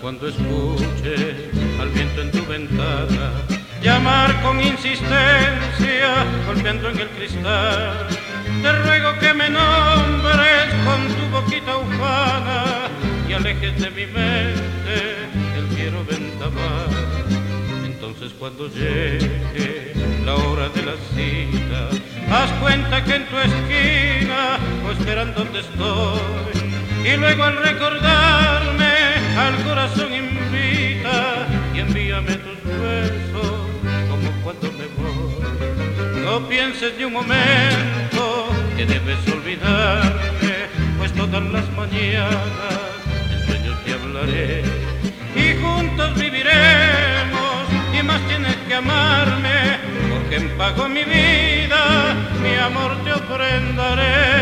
cuando escuche al viento en tu ventana llamar con insistencia, golpeando en el cristal. Te ruego que me nombres con tu boquita ufana y alejes de mi mente el quiero vendaval. Entonces cuando llegue la hora de la cita, haz cuenta que en tu esquina o esperando donde estoy. Y luego al recordarme al corazón invita y envíame tus besos como cuando me voy. No pienses ni un momento que debes olvidarme, pues todas las mañanas en sueños te hablaré y juntos viviremos y más tienes que amarme, porque en pago mi vida, mi amor te ofrendaré.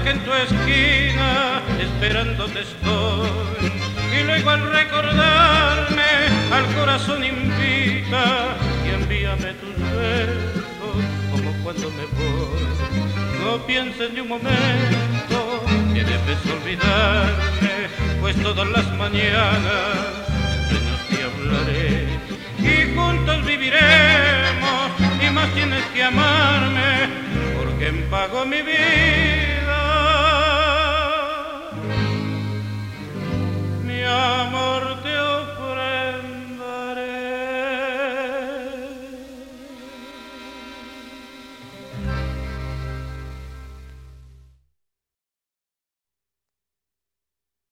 Que en tu esquina esperándote estoy. Y luego al recordarme al corazón invita y envíame tus besos como cuando me voy. No pienses ni un momento que debes olvidarme, pues todas las mañanas sueños te hablaré y juntos viviremos más tienes que amarme, porque en pago mi vida